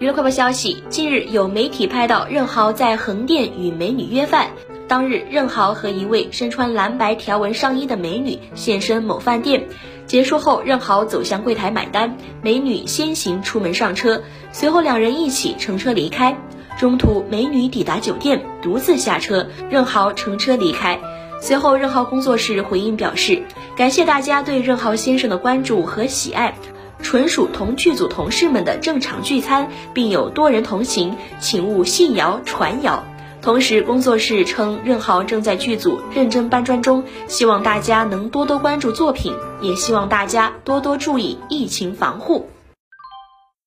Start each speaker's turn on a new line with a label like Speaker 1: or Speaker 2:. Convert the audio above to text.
Speaker 1: 娱乐快报消息，近日有媒体拍到任豪在横店与美女约饭。当日，任豪和一位身穿蓝白条纹上衣的美女现身某饭店。结束后，任豪走向柜台买单，美女先行出门上车，随后两人一起乘车离开。中途，美女抵达酒店，独自下车，任豪乘车离开。随后，任豪工作室回应表示，感谢大家对任豪先生的关注和喜爱。纯属同剧组同事们的正常聚餐，并有多人同行，请勿信谣传谣。同时，工作室称任豪正在剧组认真搬砖中，希望大家能多多关注作品，也希望大家多多注意疫情防护。